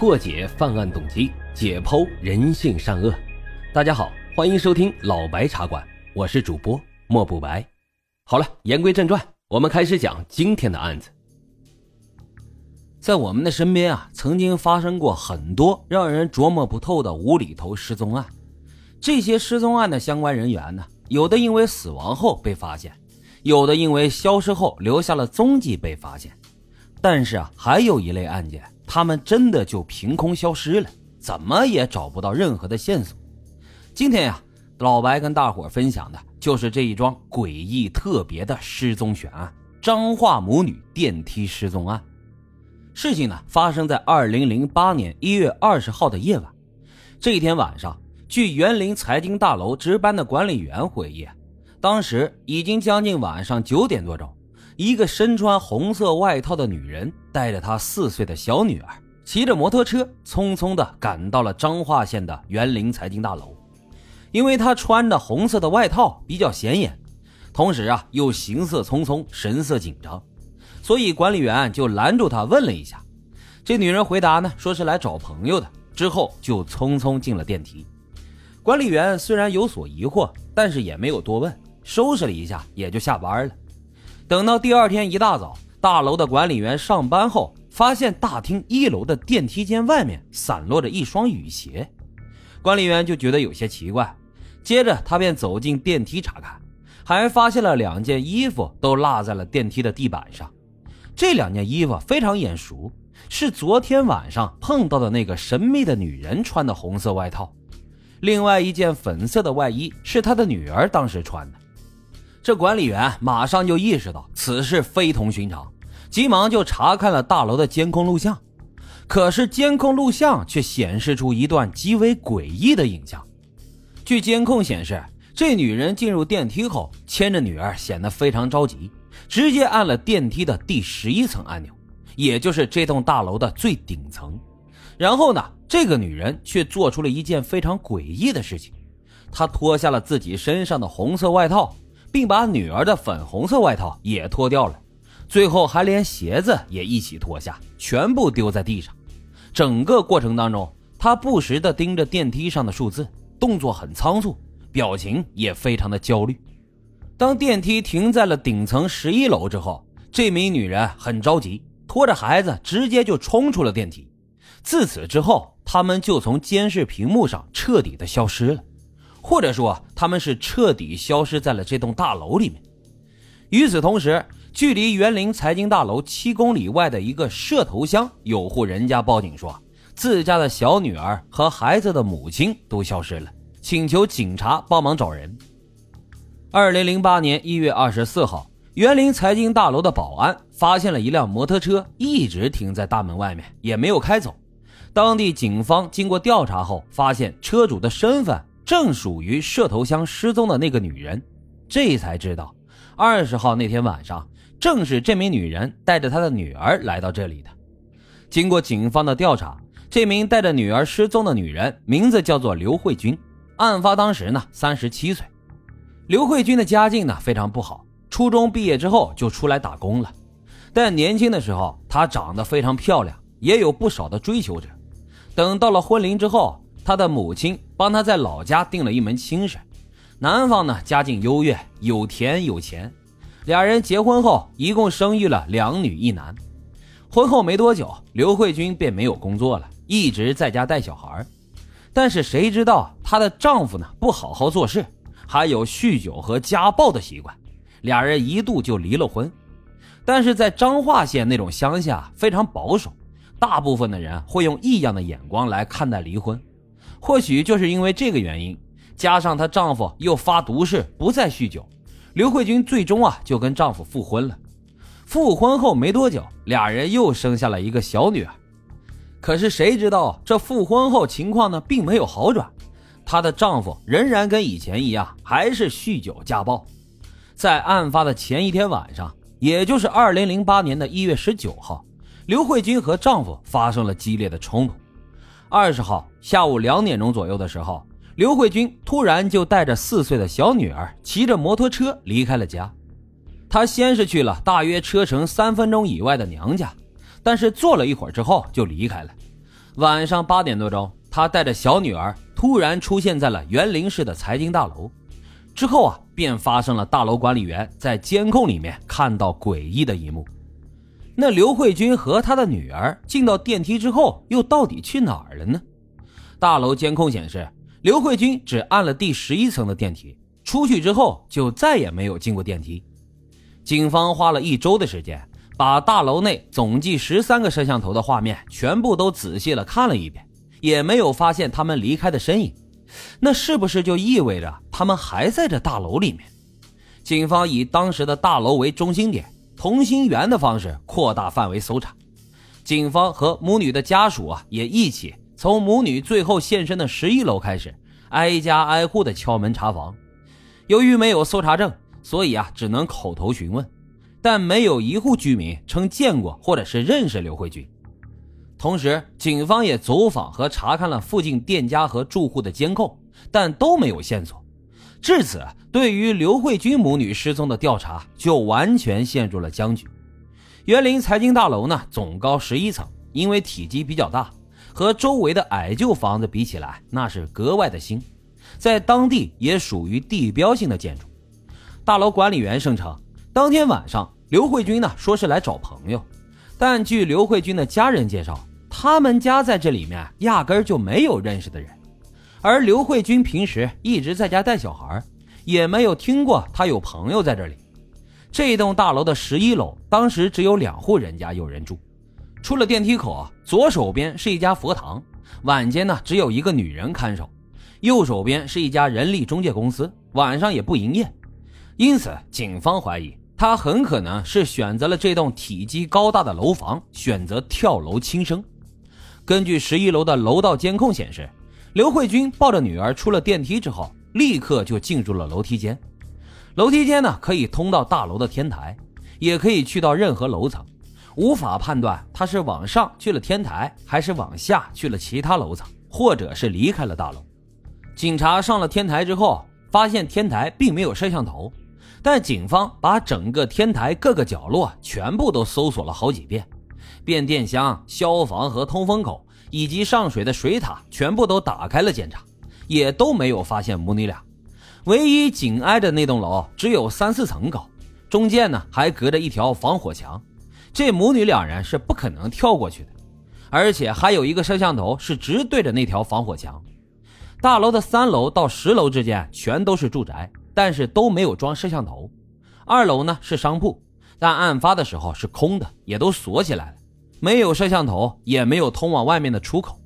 破解犯案动机，解剖人性善恶。大家好，欢迎收听老白茶馆，我是主播莫不白。好了，言归正传，我们开始讲今天的案子。在我们的身边啊，曾经发生过很多让人琢磨不透的无厘头失踪案。这些失踪案的相关人员呢，有的因为死亡后被发现，有的因为消失后留下了踪迹被发现。但是啊，还有一类案件，他们真的就凭空消失了，怎么也找不到任何的线索。今天呀，老白跟大伙分享的就是这一桩诡异特别的失踪悬案——彰化母女电梯失踪案。事情呢，发生在二零零八年一月二十号的夜晚。这一天晚上，据园林财经大楼值班的管理员回忆，当时已经将近晚上九点多钟。一个身穿红色外套的女人带着她四岁的小女儿，骑着摩托车匆匆地赶到了彰化县的园林财经大楼。因为她穿着红色的外套比较显眼，同时啊又行色匆匆，神色紧张，所以管理员就拦住她问了一下。这女人回答呢，说是来找朋友的，之后就匆匆进了电梯。管理员虽然有所疑惑，但是也没有多问，收拾了一下也就下班了。等到第二天一大早，大楼的管理员上班后，发现大厅一楼的电梯间外面散落着一双雨鞋，管理员就觉得有些奇怪。接着他便走进电梯查看，还发现了两件衣服都落在了电梯的地板上。这两件衣服非常眼熟，是昨天晚上碰到的那个神秘的女人穿的红色外套。另外一件粉色的外衣是他的女儿当时穿的。这管理员马上就意识到此事非同寻常，急忙就查看了大楼的监控录像。可是监控录像却显示出一段极为诡异的影像。据监控显示，这女人进入电梯后，牵着女儿，显得非常着急，直接按了电梯的第十一层按钮，也就是这栋大楼的最顶层。然后呢，这个女人却做出了一件非常诡异的事情，她脱下了自己身上的红色外套。并把女儿的粉红色外套也脱掉了，最后还连鞋子也一起脱下，全部丢在地上。整个过程当中，他不时地盯着电梯上的数字，动作很仓促，表情也非常的焦虑。当电梯停在了顶层十一楼之后，这名女人很着急，拖着孩子直接就冲出了电梯。自此之后，他们就从监视屏幕上彻底的消失了。或者说，他们是彻底消失在了这栋大楼里面。与此同时，距离园林财经大楼七公里外的一个社头乡，有户人家报警说，自家的小女儿和孩子的母亲都消失了，请求警察帮忙找人。二零零八年一月二十四号，园林财经大楼的保安发现了一辆摩托车一直停在大门外面，也没有开走。当地警方经过调查后，发现车主的身份。正属于社头乡失踪的那个女人，这才知道，二十号那天晚上，正是这名女人带着她的女儿来到这里的。经过警方的调查，这名带着女儿失踪的女人名字叫做刘慧君，案发当时呢三十七岁。刘慧君的家境呢非常不好，初中毕业之后就出来打工了。但年轻的时候，她长得非常漂亮，也有不少的追求者。等到了婚龄之后，他的母亲帮他在老家定了一门亲事，男方呢家境优越，有田有钱，俩人结婚后一共生育了两女一男。婚后没多久，刘慧君便没有工作了，一直在家带小孩。但是谁知道她的丈夫呢不好好做事，还有酗酒和家暴的习惯，俩人一度就离了婚。但是在彰化县那种乡下非常保守，大部分的人会用异样的眼光来看待离婚。或许就是因为这个原因，加上她丈夫又发毒誓不再酗酒，刘慧君最终啊就跟丈夫复婚了。复婚后没多久，俩人又生下了一个小女儿。可是谁知道这复婚后情况呢并没有好转，她的丈夫仍然跟以前一样，还是酗酒家暴。在案发的前一天晚上，也就是二零零八年的一月十九号，刘慧君和丈夫发生了激烈的冲突。二十号下午两点钟左右的时候，刘慧君突然就带着四岁的小女儿骑着摩托车离开了家。她先是去了大约车程三分钟以外的娘家，但是坐了一会儿之后就离开了。晚上八点多钟，他带着小女儿突然出现在了园林市的财经大楼。之后啊，便发生了大楼管理员在监控里面看到诡异的一幕。那刘慧君和他的女儿进到电梯之后，又到底去哪儿了呢？大楼监控显示，刘慧君只按了第十一层的电梯，出去之后就再也没有进过电梯。警方花了一周的时间，把大楼内总计十三个摄像头的画面全部都仔细了看了一遍，也没有发现他们离开的身影。那是不是就意味着他们还在这大楼里面？警方以当时的大楼为中心点，同心圆的方式扩大范围搜查。警方和母女的家属啊，也一起从母女最后现身的十一楼开始，挨家挨户的敲门查房。由于没有搜查证，所以啊，只能口头询问，但没有一户居民称见过或者是认识刘慧君。同时，警方也走访和查看了附近店家和住户的监控，但都没有线索。至此，对于刘慧君母女失踪的调查就完全陷入了僵局。园林财经大楼呢，总高十一层，因为体积比较大，和周围的矮旧房子比起来，那是格外的新，在当地也属于地标性的建筑。大楼管理员声称，当天晚上刘慧君呢说是来找朋友，但据刘慧君的家人介绍。他们家在这里面压根儿就没有认识的人，而刘慧君平时一直在家带小孩，也没有听过他有朋友在这里。这栋大楼的十一楼当时只有两户人家有人住，出了电梯口，左手边是一家佛堂，晚间呢只有一个女人看守，右手边是一家人力中介公司，晚上也不营业。因此，警方怀疑他很可能是选择了这栋体积高大的楼房，选择跳楼轻生。根据十一楼的楼道监控显示，刘慧君抱着女儿出了电梯之后，立刻就进入了楼梯间。楼梯间呢，可以通到大楼的天台，也可以去到任何楼层，无法判断她是往上去了天台，还是往下去了其他楼层，或者是离开了大楼。警察上了天台之后，发现天台并没有摄像头，但警方把整个天台各个角落全部都搜索了好几遍。变电箱、消防和通风口以及上水的水塔全部都打开了检查，也都没有发现母女俩。唯一紧挨着那栋楼只有三四层高，中间呢还隔着一条防火墙，这母女两人是不可能跳过去的。而且还有一个摄像头是直对着那条防火墙。大楼的三楼到十楼之间全都是住宅，但是都没有装摄像头。二楼呢是商铺，但案发的时候是空的，也都锁起来了。没有摄像头，也没有通往外面的出口。